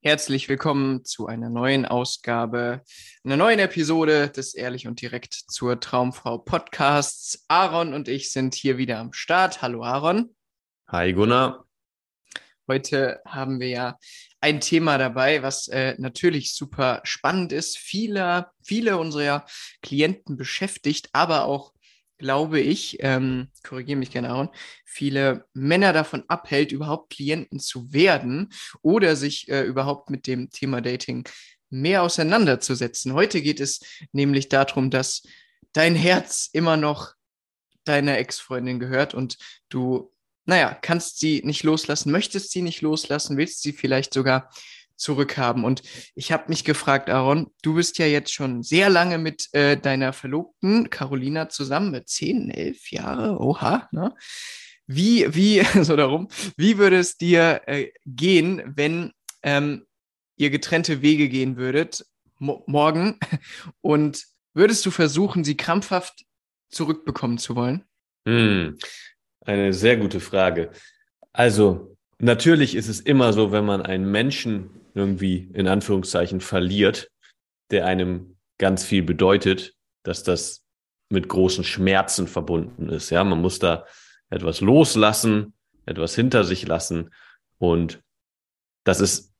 Herzlich willkommen zu einer neuen Ausgabe, einer neuen Episode des Ehrlich und Direkt zur Traumfrau Podcasts. Aaron und ich sind hier wieder am Start. Hallo Aaron. Hi Gunnar. Heute haben wir ja ein Thema dabei, was äh, natürlich super spannend ist, viele, viele unserer Klienten beschäftigt, aber auch glaube ich, ähm, korrigiere mich gerne, Aaron, viele Männer davon abhält, überhaupt Klienten zu werden oder sich äh, überhaupt mit dem Thema Dating mehr auseinanderzusetzen. Heute geht es nämlich darum, dass dein Herz immer noch deiner Ex-Freundin gehört und du, naja, kannst sie nicht loslassen, möchtest sie nicht loslassen, willst sie vielleicht sogar zurückhaben. Und ich habe mich gefragt, Aaron, du bist ja jetzt schon sehr lange mit äh, deiner Verlobten Carolina zusammen, mit zehn, elf Jahre, oha, ne? Wie, wie, so darum, wie würde es dir äh, gehen, wenn ähm, ihr getrennte Wege gehen würdet, mo morgen, und würdest du versuchen, sie krampfhaft zurückbekommen zu wollen? Hm, eine sehr gute Frage. Also, natürlich ist es immer so, wenn man einen Menschen irgendwie in Anführungszeichen verliert, der einem ganz viel bedeutet, dass das mit großen Schmerzen verbunden ist. Ja, man muss da etwas loslassen, etwas hinter sich lassen und das ist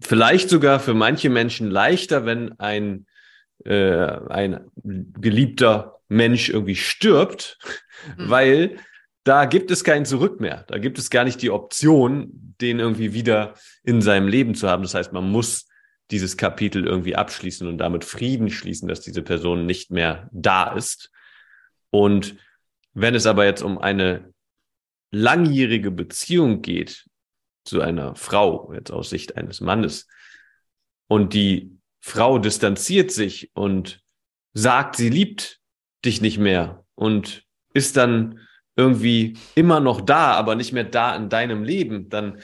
vielleicht sogar für manche Menschen leichter, wenn ein äh, ein geliebter Mensch irgendwie stirbt, mhm. weil da gibt es kein Zurück mehr. Da gibt es gar nicht die Option, den irgendwie wieder in seinem Leben zu haben. Das heißt, man muss dieses Kapitel irgendwie abschließen und damit Frieden schließen, dass diese Person nicht mehr da ist. Und wenn es aber jetzt um eine langjährige Beziehung geht zu einer Frau, jetzt aus Sicht eines Mannes, und die Frau distanziert sich und sagt, sie liebt dich nicht mehr und ist dann irgendwie immer noch da, aber nicht mehr da in deinem Leben, dann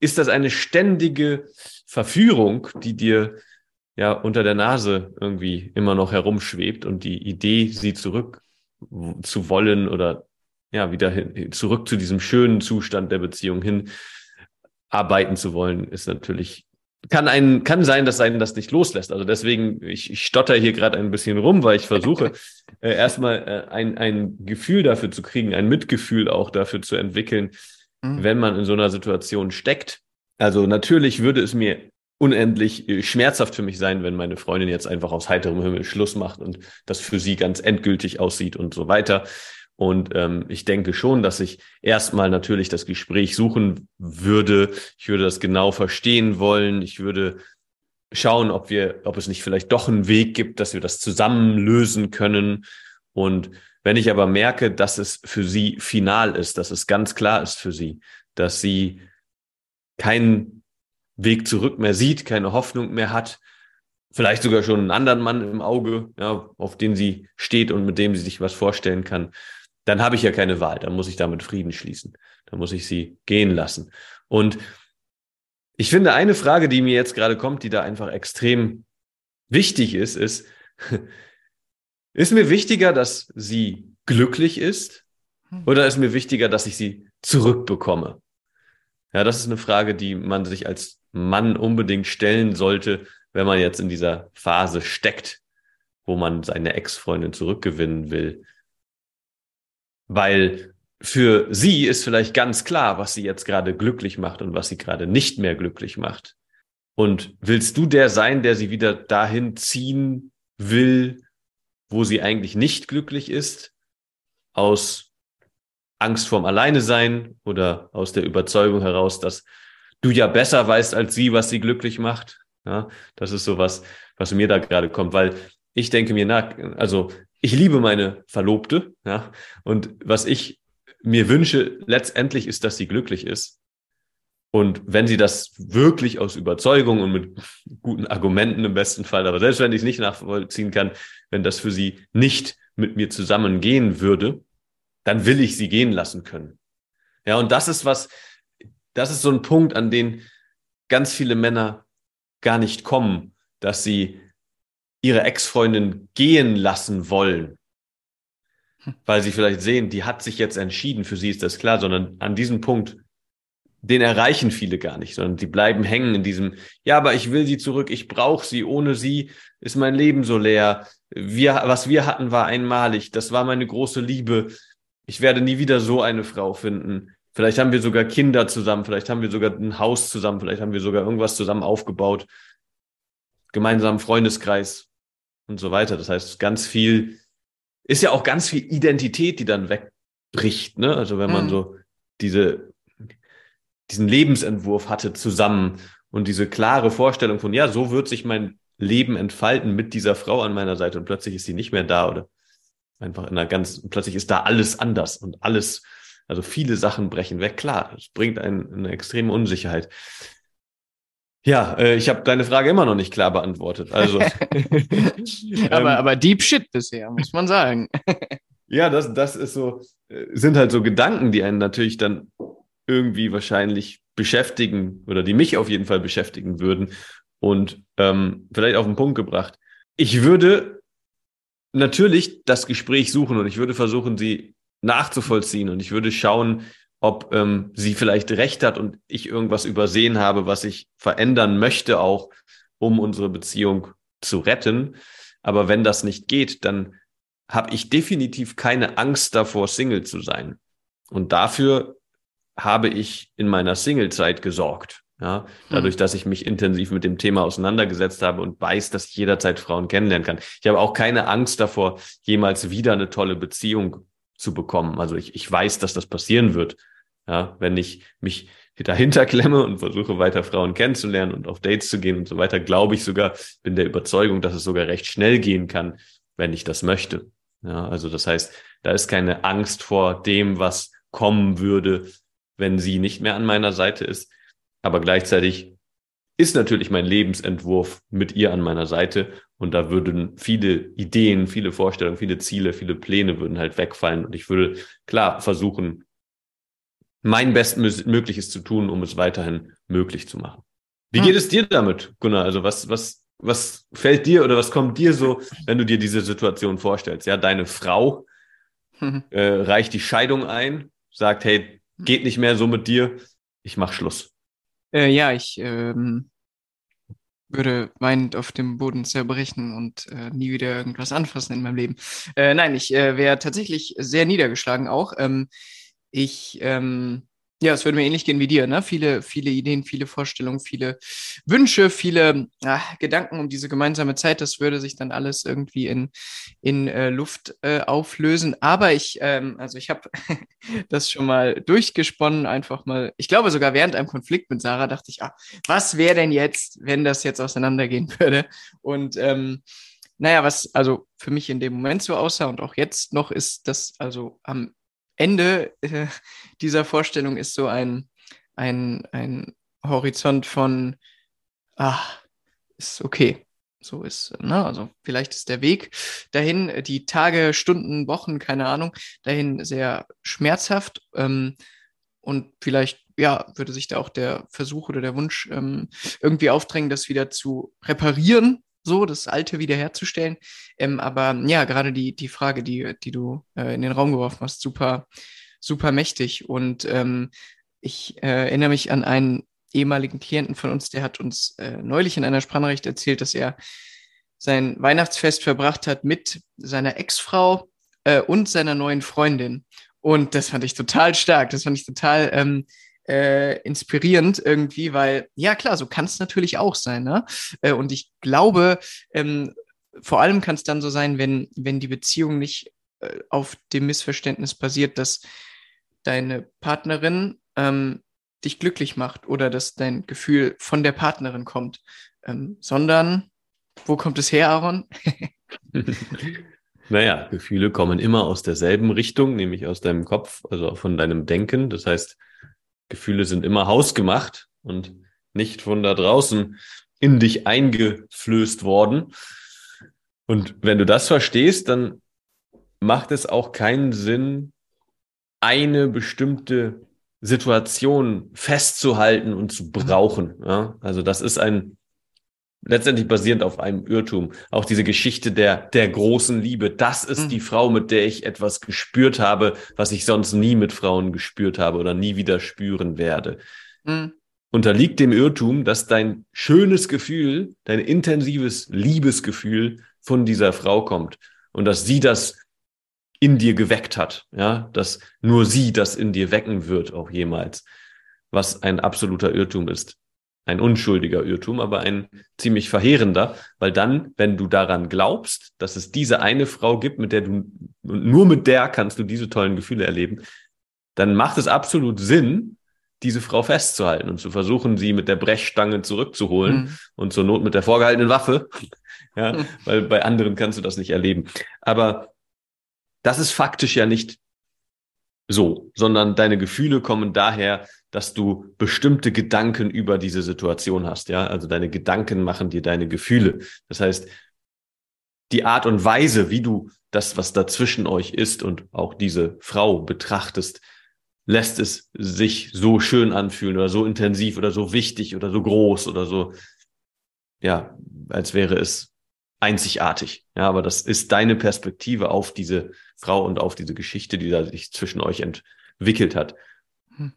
ist das eine ständige Verführung, die dir ja unter der Nase irgendwie immer noch herumschwebt und die Idee, sie zurück zu wollen oder ja, wieder hin, zurück zu diesem schönen Zustand der Beziehung hin arbeiten zu wollen, ist natürlich kann ein, kann sein, dass einen das nicht loslässt. Also deswegen, ich, ich stotter hier gerade ein bisschen rum, weil ich versuche, äh, erstmal äh, ein, ein Gefühl dafür zu kriegen, ein Mitgefühl auch dafür zu entwickeln, mhm. wenn man in so einer Situation steckt. Also natürlich würde es mir unendlich äh, schmerzhaft für mich sein, wenn meine Freundin jetzt einfach aus heiterem Himmel Schluss macht und das für sie ganz endgültig aussieht und so weiter. Und ähm, ich denke schon, dass ich erstmal natürlich das Gespräch suchen würde. Ich würde das genau verstehen wollen. Ich würde schauen, ob wir, ob es nicht vielleicht doch einen Weg gibt, dass wir das zusammen lösen können. Und wenn ich aber merke, dass es für sie final ist, dass es ganz klar ist für sie, dass sie keinen Weg zurück mehr sieht, keine Hoffnung mehr hat, vielleicht sogar schon einen anderen Mann im Auge, ja, auf den sie steht und mit dem sie sich was vorstellen kann, dann habe ich ja keine Wahl. Dann muss ich damit Frieden schließen. Dann muss ich sie gehen lassen. Und ich finde, eine Frage, die mir jetzt gerade kommt, die da einfach extrem wichtig ist, ist, ist mir wichtiger, dass sie glücklich ist hm. oder ist mir wichtiger, dass ich sie zurückbekomme? Ja, das ist eine Frage, die man sich als Mann unbedingt stellen sollte, wenn man jetzt in dieser Phase steckt, wo man seine Ex-Freundin zurückgewinnen will weil für sie ist vielleicht ganz klar, was sie jetzt gerade glücklich macht und was sie gerade nicht mehr glücklich macht. Und willst du der sein, der sie wieder dahin ziehen will, wo sie eigentlich nicht glücklich ist, aus Angst vorm Alleine sein oder aus der Überzeugung heraus, dass du ja besser weißt als sie, was sie glücklich macht? Ja, das ist so was, was mir da gerade kommt, weil ich denke mir, na, also ich liebe meine Verlobte, ja, und was ich mir wünsche letztendlich ist, dass sie glücklich ist. Und wenn sie das wirklich aus Überzeugung und mit guten Argumenten im besten Fall, aber selbst wenn ich es nicht nachvollziehen kann, wenn das für sie nicht mit mir zusammengehen würde, dann will ich sie gehen lassen können. Ja, und das ist was, das ist so ein Punkt, an den ganz viele Männer gar nicht kommen, dass sie ihre Ex-Freundin gehen lassen wollen, weil sie vielleicht sehen, die hat sich jetzt entschieden, für sie ist das klar, sondern an diesem Punkt, den erreichen viele gar nicht, sondern die bleiben hängen in diesem, ja, aber ich will sie zurück, ich brauche sie, ohne sie ist mein Leben so leer. Wir, was wir hatten, war einmalig, das war meine große Liebe. Ich werde nie wieder so eine Frau finden. Vielleicht haben wir sogar Kinder zusammen, vielleicht haben wir sogar ein Haus zusammen, vielleicht haben wir sogar irgendwas zusammen aufgebaut, gemeinsamen Freundeskreis und so weiter. Das heißt, ganz viel ist ja auch ganz viel Identität, die dann wegbricht. Ne? Also wenn man mhm. so diese, diesen Lebensentwurf hatte zusammen und diese klare Vorstellung von, ja, so wird sich mein Leben entfalten mit dieser Frau an meiner Seite und plötzlich ist sie nicht mehr da oder einfach in einer ganz, plötzlich ist da alles anders und alles, also viele Sachen brechen weg. Klar, es bringt einen eine extreme Unsicherheit. Ja, äh, ich habe deine Frage immer noch nicht klar beantwortet. Also, aber, ähm, aber Deep Shit bisher, muss man sagen. ja, das, das ist so, äh, sind halt so Gedanken, die einen natürlich dann irgendwie wahrscheinlich beschäftigen oder die mich auf jeden Fall beschäftigen würden. Und ähm, vielleicht auf den Punkt gebracht. Ich würde natürlich das Gespräch suchen und ich würde versuchen, sie nachzuvollziehen und ich würde schauen, ob ähm, sie vielleicht recht hat und ich irgendwas übersehen habe, was ich verändern möchte, auch um unsere Beziehung zu retten. Aber wenn das nicht geht, dann habe ich definitiv keine Angst davor, Single zu sein. Und dafür habe ich in meiner Singlezeit gesorgt. Ja, dadurch, hm. dass ich mich intensiv mit dem Thema auseinandergesetzt habe und weiß, dass ich jederzeit Frauen kennenlernen kann. Ich habe auch keine Angst davor, jemals wieder eine tolle Beziehung zu bekommen. Also ich, ich weiß, dass das passieren wird. Ja, wenn ich mich dahinter klemme und versuche weiter Frauen kennenzulernen und auf Dates zu gehen und so weiter, glaube ich sogar, bin der Überzeugung, dass es sogar recht schnell gehen kann, wenn ich das möchte. Ja, also das heißt, da ist keine Angst vor dem, was kommen würde, wenn sie nicht mehr an meiner Seite ist. Aber gleichzeitig ist natürlich mein Lebensentwurf mit ihr an meiner Seite und da würden viele Ideen, viele Vorstellungen, viele Ziele, viele Pläne würden halt wegfallen und ich würde klar versuchen, mein Bestmögliches zu tun, um es weiterhin möglich zu machen. Wie hm. geht es dir damit, Gunnar? Also was, was, was fällt dir oder was kommt dir so, wenn du dir diese Situation vorstellst? Ja, deine Frau hm. äh, reicht die Scheidung ein, sagt, hey, geht nicht mehr so mit dir, ich mach Schluss. Äh, ja, ich ähm, würde weinend auf dem Boden zerbrechen und äh, nie wieder irgendwas anfassen in meinem Leben. Äh, nein, ich äh, wäre tatsächlich sehr niedergeschlagen auch. Ähm, ich, ähm, ja, es würde mir ähnlich gehen wie dir, ne? Viele, viele Ideen, viele Vorstellungen, viele Wünsche, viele ach, Gedanken um diese gemeinsame Zeit. Das würde sich dann alles irgendwie in, in äh, Luft äh, auflösen. Aber ich, ähm, also ich habe das schon mal durchgesponnen, einfach mal. Ich glaube sogar während einem Konflikt mit Sarah dachte ich, ah, was wäre denn jetzt, wenn das jetzt auseinandergehen würde? Und ähm, naja, was also für mich in dem Moment so aussah und auch jetzt noch ist, dass also am Ende äh, dieser Vorstellung ist so ein, ein, ein Horizont von, ach, ist okay. So ist, ne? Also vielleicht ist der Weg dahin, die Tage, Stunden, Wochen, keine Ahnung, dahin sehr schmerzhaft. Ähm, und vielleicht, ja, würde sich da auch der Versuch oder der Wunsch ähm, irgendwie aufdrängen, das wieder zu reparieren, so, das Alte wiederherzustellen. Ähm, aber ja, gerade die, die Frage, die, die du äh, in den Raum geworfen hast, super, super mächtig. Und ähm, ich äh, erinnere mich an einen ehemaligen Klienten von uns, der hat uns äh, neulich in einer Sprachnachricht erzählt, dass er sein Weihnachtsfest verbracht hat mit seiner Ex-Frau äh, und seiner neuen Freundin. Und das fand ich total stark. Das fand ich total ähm, äh, inspirierend irgendwie, weil, ja klar, so kann es natürlich auch sein. Ne? Äh, und ich glaube, ähm, vor allem kann es dann so sein, wenn, wenn die Beziehung nicht äh, auf dem Missverständnis basiert, dass deine Partnerin ähm, dich glücklich macht oder dass dein Gefühl von der Partnerin kommt, ähm, sondern wo kommt es her, Aaron? naja, Gefühle kommen immer aus derselben Richtung, nämlich aus deinem Kopf, also von deinem Denken. Das heißt, Gefühle sind immer hausgemacht und nicht von da draußen in dich eingeflößt worden. Und wenn du das verstehst, dann macht es auch keinen Sinn, eine bestimmte Situation festzuhalten und zu brauchen. Ja? Also das ist ein letztendlich basierend auf einem Irrtum. Auch diese Geschichte der, der großen Liebe. Das ist mhm. die Frau, mit der ich etwas gespürt habe, was ich sonst nie mit Frauen gespürt habe oder nie wieder spüren werde. Mhm. Unterliegt dem Irrtum, dass dein schönes Gefühl, dein intensives Liebesgefühl von dieser Frau kommt und dass sie das in dir geweckt hat, ja, dass nur sie das in dir wecken wird, auch jemals, was ein absoluter Irrtum ist. Ein unschuldiger Irrtum, aber ein ziemlich verheerender, weil dann, wenn du daran glaubst, dass es diese eine Frau gibt, mit der du, nur mit der kannst du diese tollen Gefühle erleben, dann macht es absolut Sinn, diese Frau festzuhalten und zu versuchen, sie mit der Brechstange zurückzuholen mhm. und zur Not mit der vorgehaltenen Waffe. ja, mhm. weil bei anderen kannst du das nicht erleben. Aber das ist faktisch ja nicht so, sondern deine Gefühle kommen daher, dass du bestimmte Gedanken über diese Situation hast, ja? Also deine Gedanken machen dir deine Gefühle. Das heißt, die Art und Weise, wie du das, was dazwischen euch ist und auch diese Frau betrachtest, lässt es sich so schön anfühlen oder so intensiv oder so wichtig oder so groß oder so, ja, als wäre es einzigartig. Ja, aber das ist deine Perspektive auf diese Frau und auf diese Geschichte, die da sich zwischen euch entwickelt hat. Hm.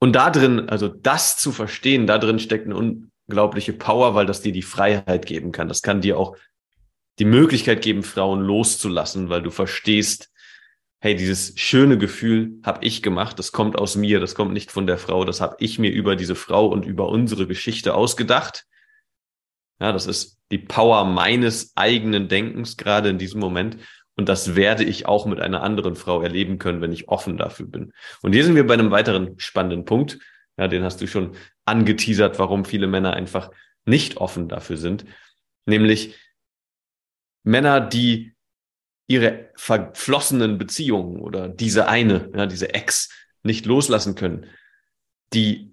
Und da drin, also das zu verstehen, da drin steckt eine unglaubliche Power, weil das dir die Freiheit geben kann. Das kann dir auch die Möglichkeit geben, Frauen loszulassen, weil du verstehst, hey, dieses schöne Gefühl habe ich gemacht, das kommt aus mir, das kommt nicht von der Frau, das habe ich mir über diese Frau und über unsere Geschichte ausgedacht. Ja, das ist die Power meines eigenen Denkens gerade in diesem Moment. Und das werde ich auch mit einer anderen Frau erleben können, wenn ich offen dafür bin. Und hier sind wir bei einem weiteren spannenden Punkt. Ja, den hast du schon angeteasert, warum viele Männer einfach nicht offen dafür sind. Nämlich Männer, die ihre verflossenen Beziehungen oder diese eine, ja, diese Ex nicht loslassen können, die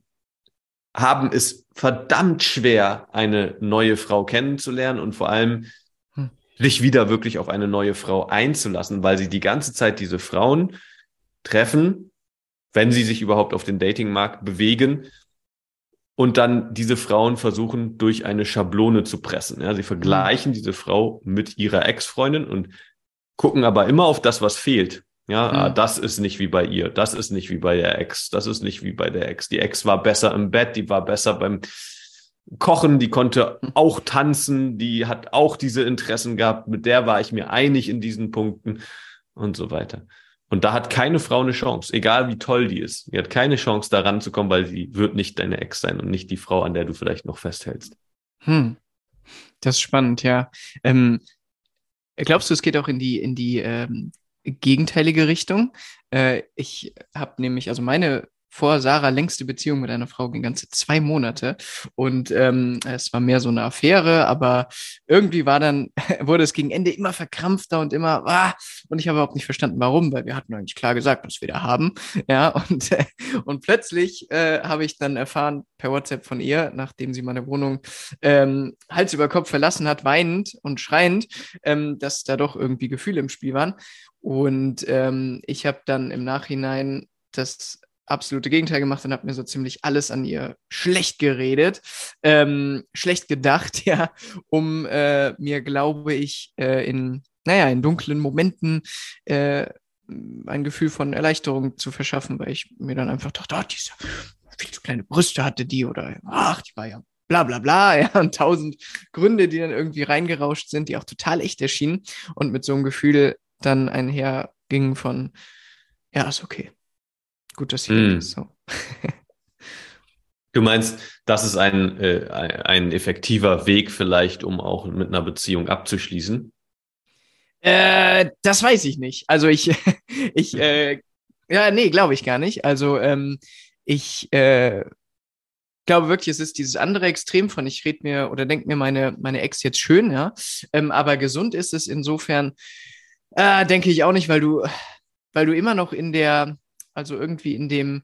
haben es verdammt schwer, eine neue Frau kennenzulernen und vor allem hm. sich wieder wirklich auf eine neue Frau einzulassen, weil sie die ganze Zeit diese Frauen treffen, wenn sie sich überhaupt auf den Datingmarkt bewegen und dann diese Frauen versuchen, durch eine Schablone zu pressen. Ja, sie vergleichen hm. diese Frau mit ihrer Ex-Freundin und gucken aber immer auf das, was fehlt. Ja, mhm. das ist nicht wie bei ihr, das ist nicht wie bei der Ex, das ist nicht wie bei der Ex. Die Ex war besser im Bett, die war besser beim Kochen, die konnte auch tanzen, die hat auch diese Interessen gehabt, mit der war ich mir einig in diesen Punkten und so weiter. Und da hat keine Frau eine Chance, egal wie toll die ist. Die hat keine Chance, da ranzukommen, weil sie wird nicht deine Ex sein und nicht die Frau, an der du vielleicht noch festhältst. Hm. Das ist spannend, ja. Ähm, glaubst du, es geht auch in die, in die ähm, gegenteilige Richtung. Äh, ich habe nämlich, also meine vor Sarah längste Beziehung mit einer Frau ging ganze zwei Monate. Und ähm, es war mehr so eine Affäre, aber irgendwie war dann, wurde es gegen Ende immer verkrampfter und immer, ah, und ich habe überhaupt nicht verstanden, warum, weil wir hatten eigentlich klar gesagt, was wir da haben, ja, und, äh, und plötzlich äh, habe ich dann erfahren per WhatsApp von ihr, nachdem sie meine Wohnung ähm, Hals über Kopf verlassen hat, weinend und schreiend, ähm, dass da doch irgendwie Gefühle im Spiel waren. Und ähm, ich habe dann im Nachhinein das absolute Gegenteil gemacht und habe mir so ziemlich alles an ihr schlecht geredet, ähm, schlecht gedacht, ja, um äh, mir, glaube ich, äh, in, naja, in dunklen Momenten äh, ein Gefühl von Erleichterung zu verschaffen, weil ich mir dann einfach dachte, oh, diese viel zu kleine Brüste hatte die oder ach, die war ja bla bla bla, ja, und tausend Gründe, die dann irgendwie reingerauscht sind, die auch total echt erschienen und mit so einem Gefühl dann einherging von, ja, ist okay. Gut, dass hier mm. ist. So. Du meinst, das ist ein, äh, ein effektiver Weg vielleicht, um auch mit einer Beziehung abzuschließen? Äh, das weiß ich nicht. Also ich, ich, äh, ja, nee, glaube ich gar nicht. Also ähm, ich äh, glaube wirklich, es ist dieses andere Extrem von ich rede mir oder denke mir meine, meine Ex jetzt schön, ja. Ähm, aber gesund ist es insofern, äh, denke ich auch nicht, weil du, weil du immer noch in der, also irgendwie in dem,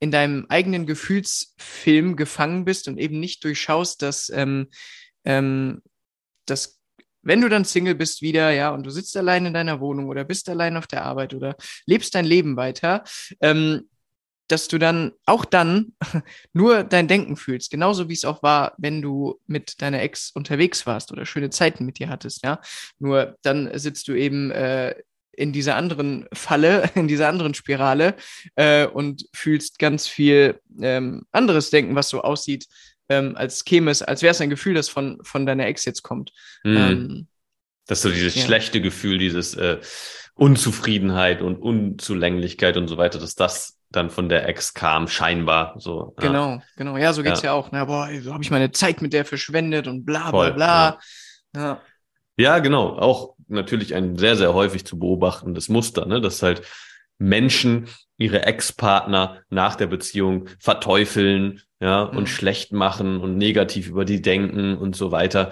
in deinem eigenen Gefühlsfilm gefangen bist und eben nicht durchschaust, dass, ähm, ähm, dass wenn du dann Single bist wieder, ja, und du sitzt allein in deiner Wohnung oder bist allein auf der Arbeit oder lebst dein Leben weiter, ähm, dass du dann auch dann nur dein Denken fühlst, genauso wie es auch war, wenn du mit deiner Ex unterwegs warst oder schöne Zeiten mit dir hattest, ja. Nur dann sitzt du eben äh, in dieser anderen Falle, in dieser anderen Spirale äh, und fühlst ganz viel ähm, anderes Denken, was so aussieht, ähm, als käme es, als wäre es ein Gefühl, das von, von deiner Ex jetzt kommt. Mhm. Ähm, das ist so dieses ja. schlechte Gefühl, dieses äh, Unzufriedenheit und Unzulänglichkeit und so weiter, dass das dann von der Ex kam, scheinbar. So, genau, ja. genau. Ja, so geht's ja, ja auch. Na, boah, so habe ich meine Zeit mit der verschwendet und bla bla Voll, bla. Ja. Ja, genau. Auch natürlich ein sehr, sehr häufig zu beobachtendes Muster, ne? dass halt Menschen ihre Ex-Partner nach der Beziehung verteufeln, ja, und mhm. schlecht machen und negativ über die denken und so weiter.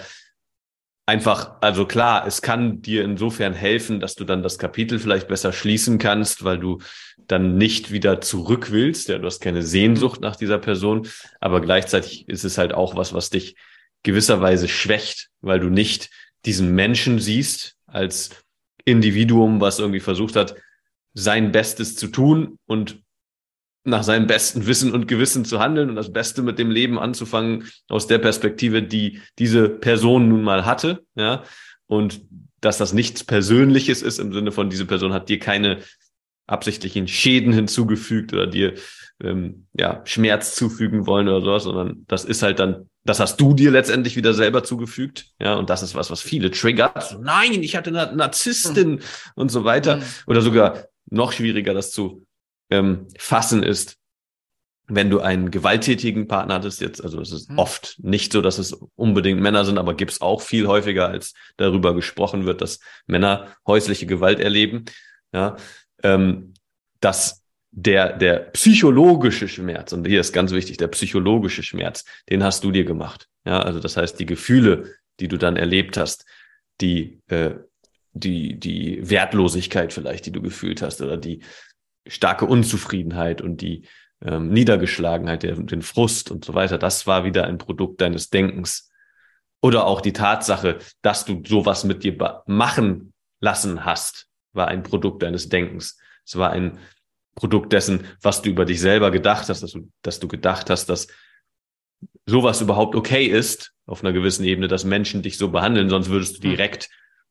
Einfach, also klar, es kann dir insofern helfen, dass du dann das Kapitel vielleicht besser schließen kannst, weil du dann nicht wieder zurück willst. Ja, du hast keine Sehnsucht nach dieser Person, aber gleichzeitig ist es halt auch was, was dich gewisserweise schwächt, weil du nicht diesen Menschen siehst als Individuum, was irgendwie versucht hat, sein Bestes zu tun und nach seinem besten Wissen und Gewissen zu handeln und das Beste mit dem Leben anzufangen aus der Perspektive, die diese Person nun mal hatte, ja, und dass das nichts Persönliches ist im Sinne von diese Person hat dir keine absichtlichen Schäden hinzugefügt oder dir ähm, ja Schmerz zufügen wollen oder sowas, sondern das ist halt dann, das hast du dir letztendlich wieder selber zugefügt, ja, und das ist was, was viele triggert. So, nein, ich hatte eine Narzisstin mhm. und so weiter, mhm. oder sogar noch schwieriger, das zu ähm, fassen ist, wenn du einen gewalttätigen Partner hattest, jetzt, also es ist mhm. oft nicht so, dass es unbedingt Männer sind, aber gibt es auch viel häufiger, als darüber gesprochen wird, dass Männer häusliche Gewalt erleben, ja, ähm, dass der, der psychologische Schmerz, und hier ist ganz wichtig, der psychologische Schmerz, den hast du dir gemacht. Ja, also das heißt, die Gefühle, die du dann erlebt hast, die, äh, die, die Wertlosigkeit vielleicht, die du gefühlt hast, oder die starke Unzufriedenheit und die ähm, Niedergeschlagenheit, der, den Frust und so weiter, das war wieder ein Produkt deines Denkens. Oder auch die Tatsache, dass du sowas mit dir machen lassen hast, war ein Produkt deines Denkens. Es war ein Produkt dessen, was du über dich selber gedacht hast, dass du, dass du gedacht hast, dass sowas überhaupt okay ist, auf einer gewissen Ebene, dass Menschen dich so behandeln, sonst würdest du hm. direkt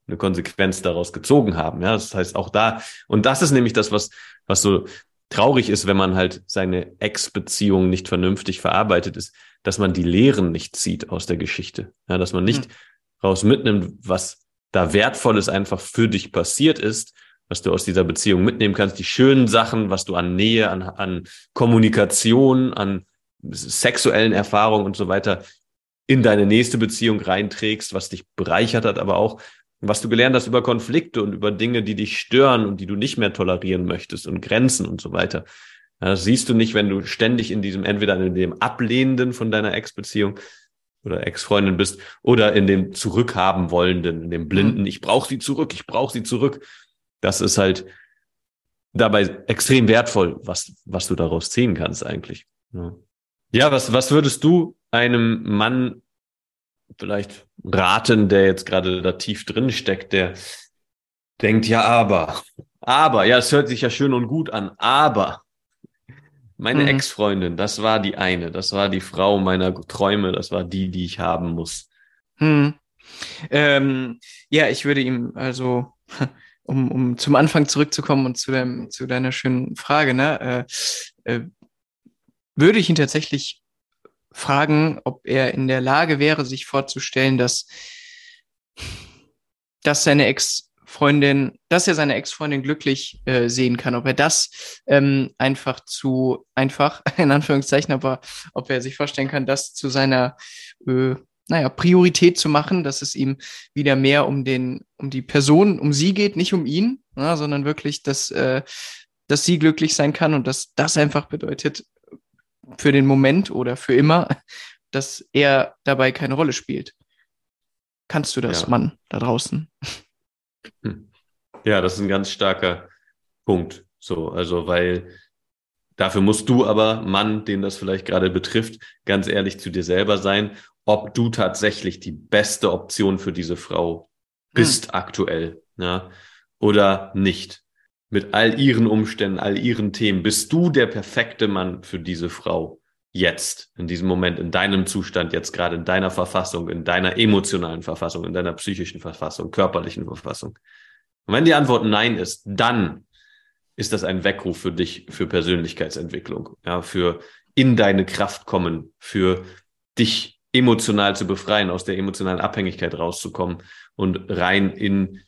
eine Konsequenz daraus gezogen haben. Ja, das heißt auch da, und das ist nämlich das, was, was so traurig ist, wenn man halt seine Ex-Beziehung nicht vernünftig verarbeitet ist, dass man die Lehren nicht zieht aus der Geschichte. Ja, dass man nicht hm. raus mitnimmt, was da Wertvolles einfach für dich passiert ist, was du aus dieser Beziehung mitnehmen kannst, die schönen Sachen, was du an Nähe, an, an Kommunikation, an sexuellen Erfahrungen und so weiter in deine nächste Beziehung reinträgst, was dich bereichert hat, aber auch was du gelernt hast über Konflikte und über Dinge, die dich stören und die du nicht mehr tolerieren möchtest und Grenzen und so weiter. Das siehst du nicht, wenn du ständig in diesem, entweder in dem Ablehnenden von deiner Ex-Beziehung oder Ex-Freundin bist oder in dem Zurückhaben wollenden, in dem Blinden, mhm. ich brauche sie zurück, ich brauche sie zurück. Das ist halt dabei extrem wertvoll, was, was du daraus ziehen kannst eigentlich. Ja, ja was, was würdest du einem Mann vielleicht raten, der jetzt gerade da tief drin steckt, der denkt, ja, aber, aber, ja, es hört sich ja schön und gut an, aber meine mhm. Ex-Freundin, das war die eine, das war die Frau meiner Träume, das war die, die ich haben muss. Mhm. Ähm, ja, ich würde ihm also, um, um zum Anfang zurückzukommen und zu, dem, zu deiner schönen Frage, ne, äh, äh, würde ich ihn tatsächlich fragen, ob er in der Lage wäre, sich vorzustellen, dass, dass seine Ex-Freundin, dass er seine Ex-Freundin glücklich äh, sehen kann, ob er das ähm, einfach zu einfach, in Anführungszeichen, aber ob er sich vorstellen kann, das zu seiner äh, naja, Priorität zu machen, dass es ihm wieder mehr um den, um die Person, um sie geht, nicht um ihn, ja, sondern wirklich, dass, äh, dass sie glücklich sein kann und dass das einfach bedeutet, für den Moment oder für immer, dass er dabei keine Rolle spielt. Kannst du das, ja. Mann, da draußen? Hm. Ja, das ist ein ganz starker Punkt. So, also, weil dafür musst du aber, Mann, den das vielleicht gerade betrifft, ganz ehrlich zu dir selber sein, ob du tatsächlich die beste Option für diese Frau bist hm. aktuell, ja, oder nicht. Mit all ihren Umständen, all ihren Themen, bist du der perfekte Mann für diese Frau jetzt, in diesem Moment, in deinem Zustand, jetzt gerade in deiner Verfassung, in deiner emotionalen Verfassung, in deiner psychischen Verfassung, körperlichen Verfassung. Und wenn die Antwort Nein ist, dann ist das ein Weckruf für dich, für Persönlichkeitsentwicklung, ja, für in deine Kraft kommen, für dich emotional zu befreien, aus der emotionalen Abhängigkeit rauszukommen und rein in,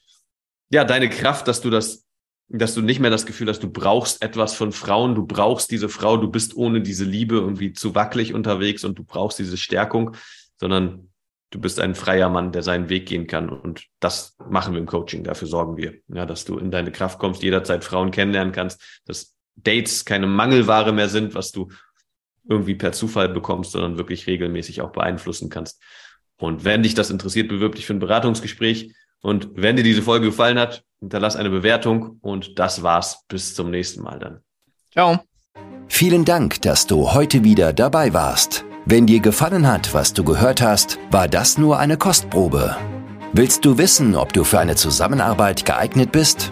ja, deine Kraft, dass du das, dass du nicht mehr das Gefühl hast, du brauchst etwas von Frauen, du brauchst diese Frau, du bist ohne diese Liebe irgendwie zu wackelig unterwegs und du brauchst diese Stärkung, sondern du bist ein freier Mann, der seinen Weg gehen kann. Und das machen wir im Coaching. Dafür sorgen wir, ja, dass du in deine Kraft kommst, jederzeit Frauen kennenlernen kannst, dass Dates keine Mangelware mehr sind, was du irgendwie per Zufall bekommst, sondern wirklich regelmäßig auch beeinflussen kannst. Und wenn dich das interessiert, bewirb dich für ein Beratungsgespräch. Und wenn dir diese Folge gefallen hat, hinterlass eine Bewertung. Und das war's. Bis zum nächsten Mal dann. Ciao. Vielen Dank, dass du heute wieder dabei warst. Wenn dir gefallen hat, was du gehört hast, war das nur eine Kostprobe. Willst du wissen, ob du für eine Zusammenarbeit geeignet bist?